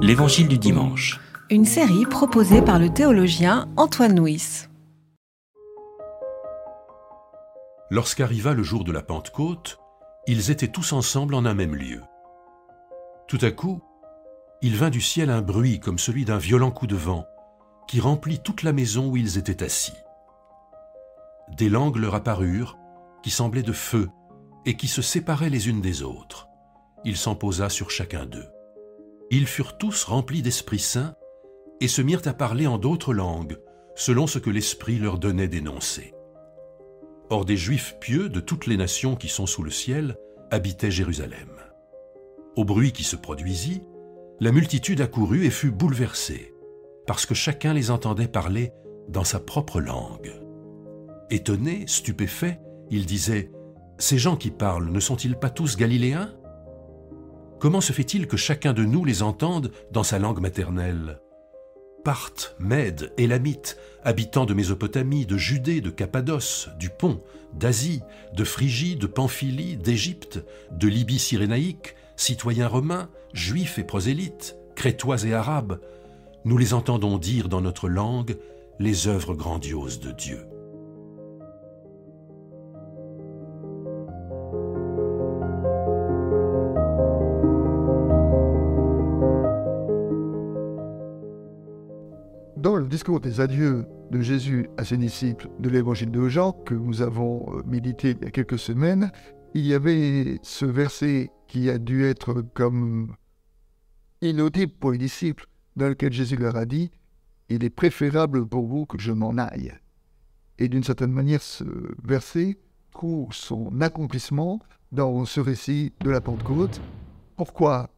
L'Évangile du dimanche. Une série proposée par le théologien Antoine Nuis. Lorsqu'arriva le jour de la Pentecôte, ils étaient tous ensemble en un même lieu. Tout à coup, il vint du ciel un bruit comme celui d'un violent coup de vent, qui remplit toute la maison où ils étaient assis. Des langues leur apparurent, qui semblaient de feu, et qui se séparaient les unes des autres. Il s'en posa sur chacun d'eux. Ils furent tous remplis d'Esprit Saint, et se mirent à parler en d'autres langues, selon ce que l'Esprit leur donnait d'énoncer. Or des Juifs pieux de toutes les nations qui sont sous le ciel habitaient Jérusalem. Au bruit qui se produisit, la multitude accourut et fut bouleversée, parce que chacun les entendait parler dans sa propre langue. Étonnés, stupéfaits, ils disaient Ces gens qui parlent ne sont-ils pas tous galiléens? Comment se fait-il que chacun de nous les entende dans sa langue maternelle? Parthes, Mèdes, Élamites, habitants de Mésopotamie, de Judée, de Cappadoce, du Pont, d'Asie, de Phrygie, de Pamphylie, d'Égypte, de Libye cyrénaïque, citoyens romains, juifs et prosélytes, crétois et arabes, nous les entendons dire dans notre langue les œuvres grandioses de Dieu. Discours des adieux de Jésus à ses disciples de l'évangile de Jean, que nous avons euh, médité il y a quelques semaines, il y avait ce verset qui a dû être comme inaudible pour les disciples, dans lequel Jésus leur a dit Il est préférable pour vous que je m'en aille. Et d'une certaine manière, ce verset trouve son accomplissement dans ce récit de la Pentecôte. Pourquoi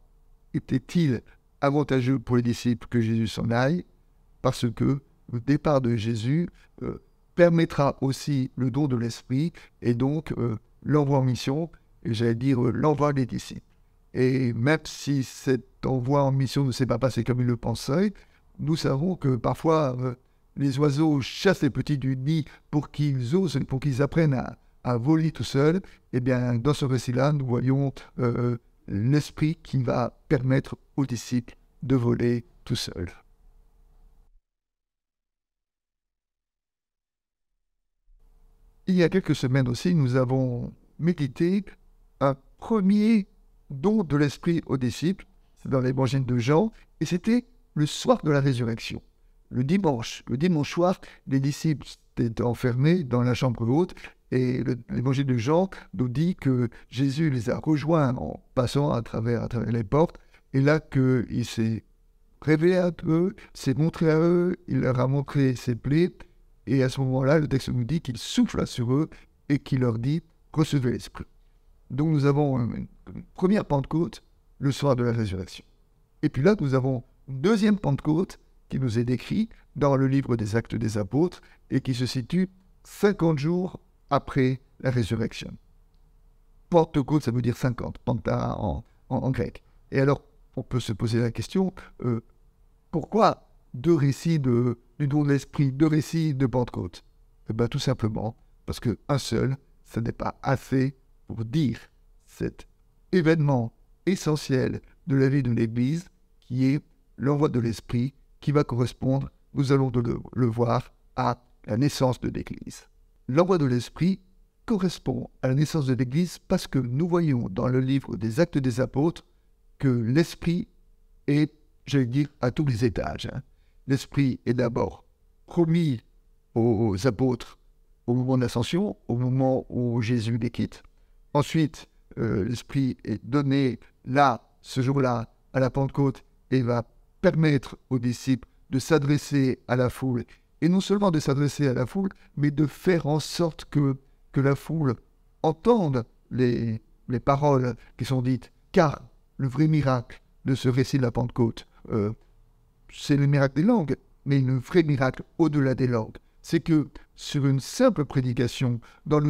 était-il avantageux pour les disciples que Jésus s'en aille? Parce que le départ de Jésus euh, permettra aussi le don de l'Esprit et donc euh, l'envoi en mission, et j'allais dire euh, l'envoi des disciples. Et même si cet envoi en mission ne s'est pas passé comme il le pensait, nous savons que parfois les oiseaux chassent les petits du nid pour qu'ils osent, pour qu'ils apprennent à, voler tout seuls. Eh bien, dans ce récit-là, nous voyons l'esprit qui va permettre aux disciples de voler tout seuls. Il y a quelques semaines aussi, nous avons médité un premier don de l'Esprit aux disciples, dans l'évangile de Jean, et c'était le soir de la résurrection. Le dimanche, le dimanche soir, les disciples étaient enfermés dans la chambre haute, et l'évangile de Jean nous dit que Jésus les a rejoints en passant à travers, à travers les portes, et là qu'il s'est révélé à eux, s'est montré à eux, il leur a montré ses plaies, et à ce moment-là, le texte nous dit qu'il souffle sur eux et qu'il leur dit recevez l'Esprit. Donc nous avons une, première Pentecôte le soir de la résurrection. Et puis là, nous avons une deuxième Pentecôte qui nous est décrite dans le livre des Actes des Apôtres et qui se situe 50 jours après la résurrection. Pentecôte, ça veut dire 50, panta en, grec. Et alors, on peut se poser la question, euh, pourquoi deux récits de, du don de l'esprit, deux récits de Pentecôte Eh bien, tout simplement parce qu'un seul, ce n'est pas assez pour dire cet événement essentiel de la vie de l'Église qui est l'envoi de l'Esprit qui va correspondre, nous allons le, voir, à la naissance de l'Église. L'envoi de l'Esprit correspond à la naissance de l'Église parce que nous voyons dans le livre des Actes des Apôtres que l'Esprit est, j'allais dire, à tous les étages. Hein l'Esprit est d'abord promis aux apôtres au moment de l'ascension, au moment où Jésus les quitte. Ensuite, euh, l'Esprit est donné là, ce jour-là, à la Pentecôte, et va permettre aux disciples de s'adresser à la foule. Et non seulement de s'adresser à la foule, mais de faire en sorte que, que la foule entende les, les paroles qui sont dites. Car le vrai miracle de ce récit de la Pentecôte, euh, c'est le miracle des langues, mais le vrai miracle au-delà des langues, c'est que sur une simple prédication dans,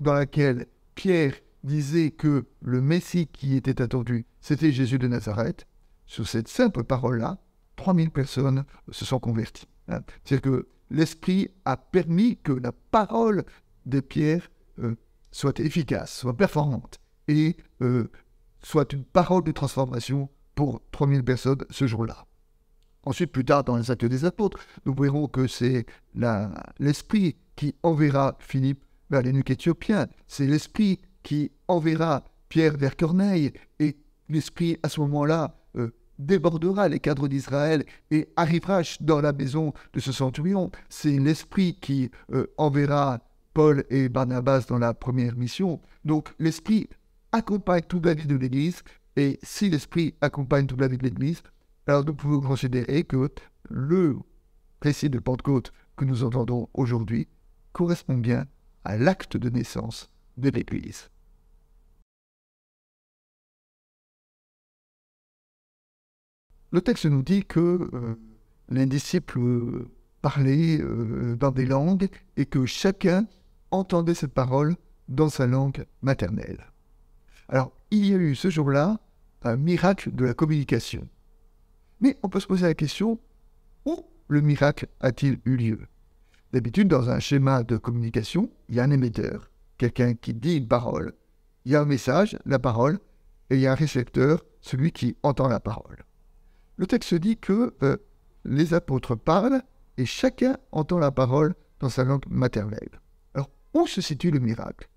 dans laquelle Pierre disait que le Messie qui était attendu, c'était Jésus de Nazareth, sur cette simple parole-là, 3000 personnes se sont converties. Hein. C'est-à-dire que l'Esprit a permis que la parole de Pierre euh, soit efficace, soit performante, et euh, soit une parole de transformation pour 3000 personnes ce jour-là. Ensuite, plus tard, dans les actes des apôtres, nous verrons que c'est l'Esprit qui enverra Philippe vers les nuques éthiopiens. C'est l'Esprit qui enverra Pierre vers Corneille. Et l'Esprit, à ce moment-là, euh, débordera les cadres d'Israël et arrivera dans la maison de ce centurion. C'est l'Esprit qui euh, enverra Paul et Barnabas dans la première mission. Donc l'Esprit accompagne toute la vie de l'Église. Et si l'Esprit accompagne toute la vie de l'Église, alors nous pouvons considérer que le récit de Pentecôte que nous entendons aujourd'hui correspond bien à l'acte de naissance de l'Église. Le texte nous dit que euh, les disciples parlaient euh, dans des langues et que chacun entendait cette parole dans sa langue maternelle. Alors, il y a eu ce jour-là un miracle de la communication. Mais on peut se poser la question, où le miracle a-t-il eu lieu? D'habitude, dans un schéma de communication, il y a un émetteur, quelqu'un qui dit une parole, il y a un message, la parole, et il y a un récepteur, celui qui entend la parole le texte dit que euh, les apôtres parlent et chacun entend la parole dans sa langue maternelle. Alors, où se situe le miracle?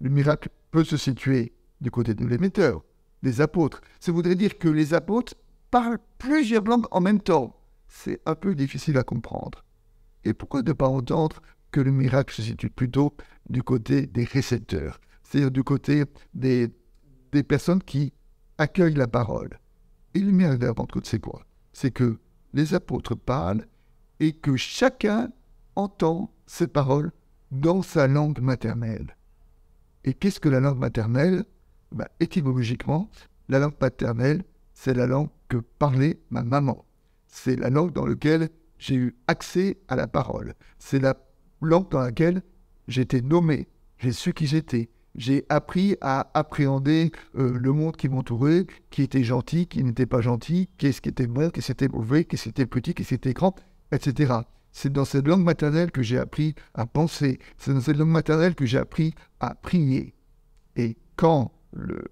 Le miracle peut se situer du côté de l'émetteur, des apôtres. Ça voudrait dire que les apôtres parlent plusieurs langues en même temps. C'est un peu difficile à comprendre. Et pourquoi ne pas entendre que le miracle se situe plutôt du côté des récepteurs, c'est-à-dire du côté des, des personnes qui accueillent la parole? Et le miracle de la Pentecôte, c'est quoi? C'est que les apôtres parlent et que chacun entend ces paroles dans sa langue maternelle. Et qu'est-ce que la langue maternelle? Ben, Étymologiquement, la langue maternelle, c'est la langue que parlait ma maman. C'est la langue dans laquelle j'ai eu accès à la parole. C'est la langue dans laquelle j'étais nommé. J'ai su qui j'étais j'ai appris à appréhender euh, le monde qui m'entourait, qui était gentil, qui n'était pas gentil, qu'est-ce qui était bon, qu'est-ce qui était mauvais, qu'est-ce qui était petit, qu'est-ce qui était grand, etc. C'est dans cette langue maternelle que j'ai appris à penser. C'est dans cette langue maternelle que j'ai appris à prier. Et quand le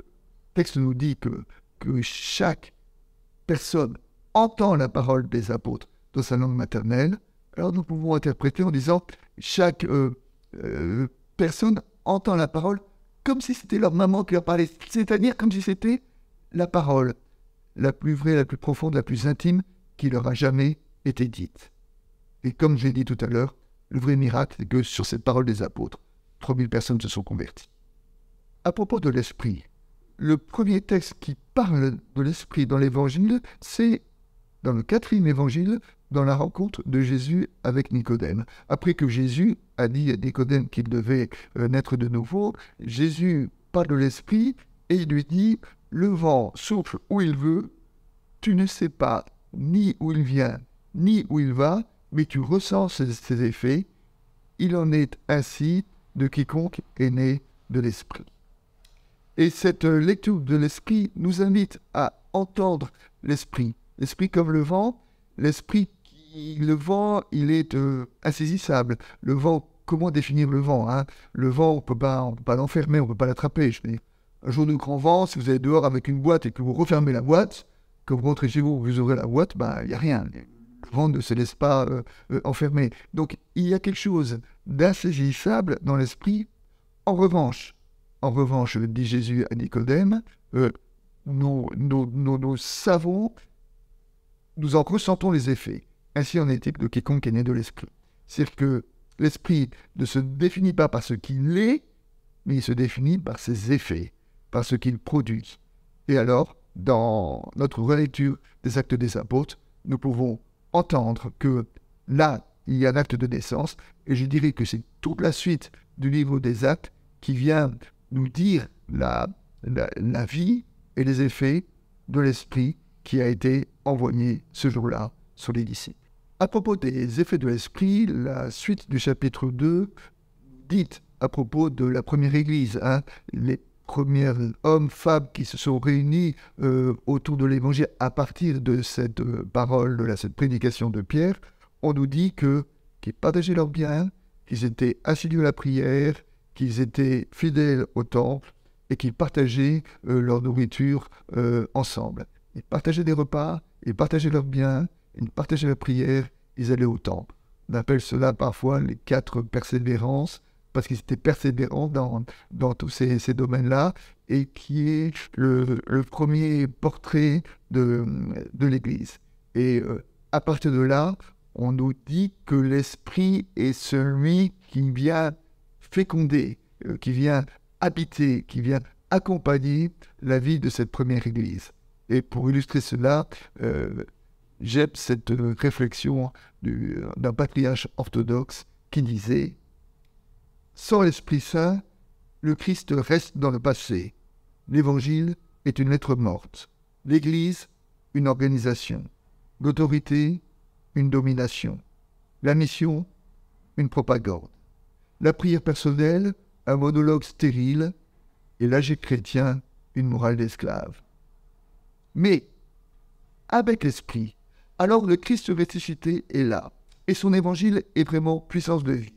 texte nous dit que, que chaque personne entend la parole des apôtres dans sa langue maternelle, alors nous pouvons interpréter en disant chaque euh, euh, personne entend la parole comme si c'était leur maman qui leur parlait, c'est-à-dire comme si c'était la parole la plus vraie, la plus profonde, la plus intime qui leur a jamais été dite. Et comme j'ai dit tout à l'heure, le vrai miracle, c'est que sur cette parole des apôtres, 3000 personnes se sont converties. À propos de l'esprit, le premier texte qui parle de l'esprit dans l'évangile, c'est dans le quatrième évangile, dans la rencontre de Jésus avec Nicodème. Après que Jésus a dit à Nicodème qu'il devait euh, naître de nouveau, Jésus parle de l'Esprit et il lui dit, le vent souffle où il veut, tu ne sais pas ni où il vient, ni où il va, mais tu ressens ses, effets. Il en est ainsi de quiconque est né de l'Esprit. Et cette euh, lecture de l'Esprit nous invite à entendre l'Esprit. L'Esprit comme le vent, l'Esprit le vent, il est euh, insaisissable. Le vent, comment définir le vent hein? Le vent, on ne peut pas, l'enfermer, on ne peut pas l'attraper. Je un jour de grand vent, si vous êtes dehors avec une boîte et que vous refermez la boîte, que vous rentrez chez vous, vous ouvrez la boîte, ben, il n'y a rien. Le vent ne se laisse pas euh, enfermer. Donc, il y a quelque chose d'insaisissable dans l'esprit. En revanche, en revanche, dit Jésus à Nicodème, nous, nous savons, nous en ressentons les effets. Ainsi en est-il de quiconque est né de l'esprit. C'est-à-dire que l'esprit ne se définit pas par ce qu'il est, mais il se définit par ses effets, par ce qu'il produit. Et alors, dans notre relecture des actes des apôtres, nous pouvons entendre que là, il y a un acte de naissance, et je dirais que c'est toute la suite du livre des actes qui vient nous dire la, la vie et les effets de l'esprit qui a été envoyé ce jour-là sur les disciples. À propos des effets de l'esprit, la suite du chapitre 2 dit à propos de la première Église, hein, les premiers hommes, femmes qui se sont réunis euh, autour de l'Évangile à partir de cette euh, parole, de cette prédication de Pierre, on nous dit que qu'ils partageaient leurs biens, qu'ils étaient assidus à la prière, qu'ils étaient fidèles au temple et qu'ils partageaient euh, leur nourriture ensemble. Ils partageaient des repas, ils partageaient leurs biens, ils partageaient la prière, ils allaient au temple. On appelle cela parfois les quatre persévérances, parce qu'ils étaient persévérants dans, dans tous ces, domaines-là, et qui est le, le premier portrait de, de l'Église. Et euh, à partir de là, on nous dit que l'Esprit est celui qui vient féconder, euh, qui vient habiter, qui vient accompagner la vie de cette première Église. Et pour illustrer cela, euh, j'aime cette réflexion d'un patriarche orthodoxe qui disait Sans l'Esprit Saint, le Christ reste dans le passé. L'Évangile est une lettre morte. L'Église, une organisation. L'autorité, une domination. La mission, une propagande. La prière personnelle, un monologue stérile. Et l'âge chrétien, une morale d'esclave. Mais, avec l'Esprit, alors le Christ ressuscité est là. Et son évangile est vraiment puissance de vie.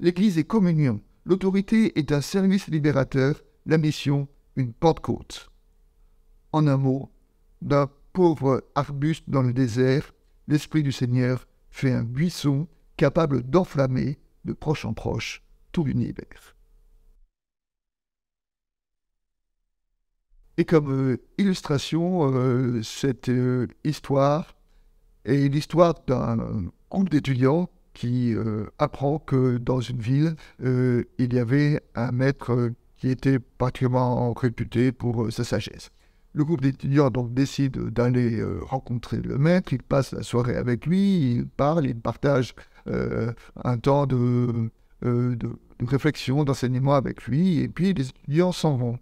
L'Église est communion. L'autorité est un service libérateur. La mission, une Pentecôte. En un mot, d'un pauvre arbuste dans le désert, l'Esprit du Seigneur fait un buisson capable d'enflammer, de proche en proche, tout l'univers. Et comme euh, illustration, euh, cette euh, histoire est l'histoire d'un groupe d'étudiants qui apprend que dans une ville, il y avait un maître qui était particulièrement réputé pour sa sagesse. Le groupe d'étudiants donc décide d'aller rencontrer le maître, il passe la soirée avec lui, il parle, il partage un temps de, de, de réflexion, d'enseignement avec lui, et puis les étudiants s'en vont.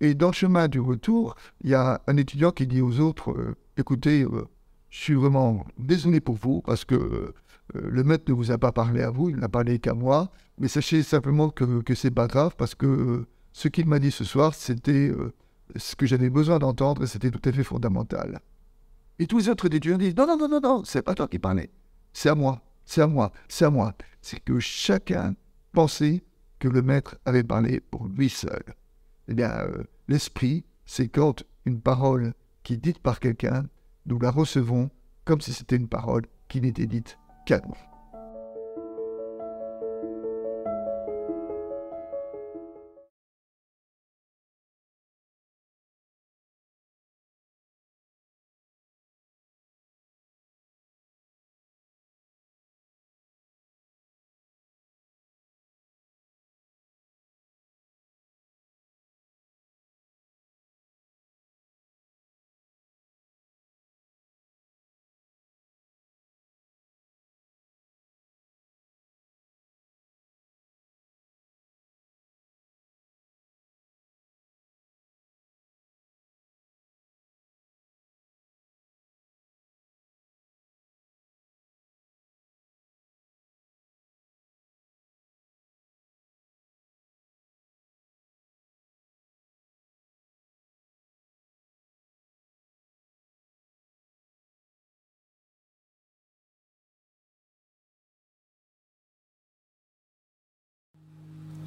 Et dans le chemin du retour, il y a un étudiant qui dit aux autres euh, Écoutez, euh, je suis vraiment désolé pour vous parce que euh, le maître ne vous a pas parlé à vous, il n'a parlé qu'à moi. Mais sachez simplement que, que c'est pas grave parce que ce qu'il m'a dit ce soir, c'était ce que j'avais besoin d'entendre c'était tout à fait fondamental. Et tous les autres étudiants disent Non, non, non, non, non, c'est pas toi qui parlais. C'est à moi, c'est à moi, c'est à moi. C'est que chacun pensait que le maître avait parlé pour lui seul eh bien, euh, l'esprit, c'est quand une parole qui est dite par quelqu'un, nous la recevons comme si c'était une parole qui n'était dite qu'à nous.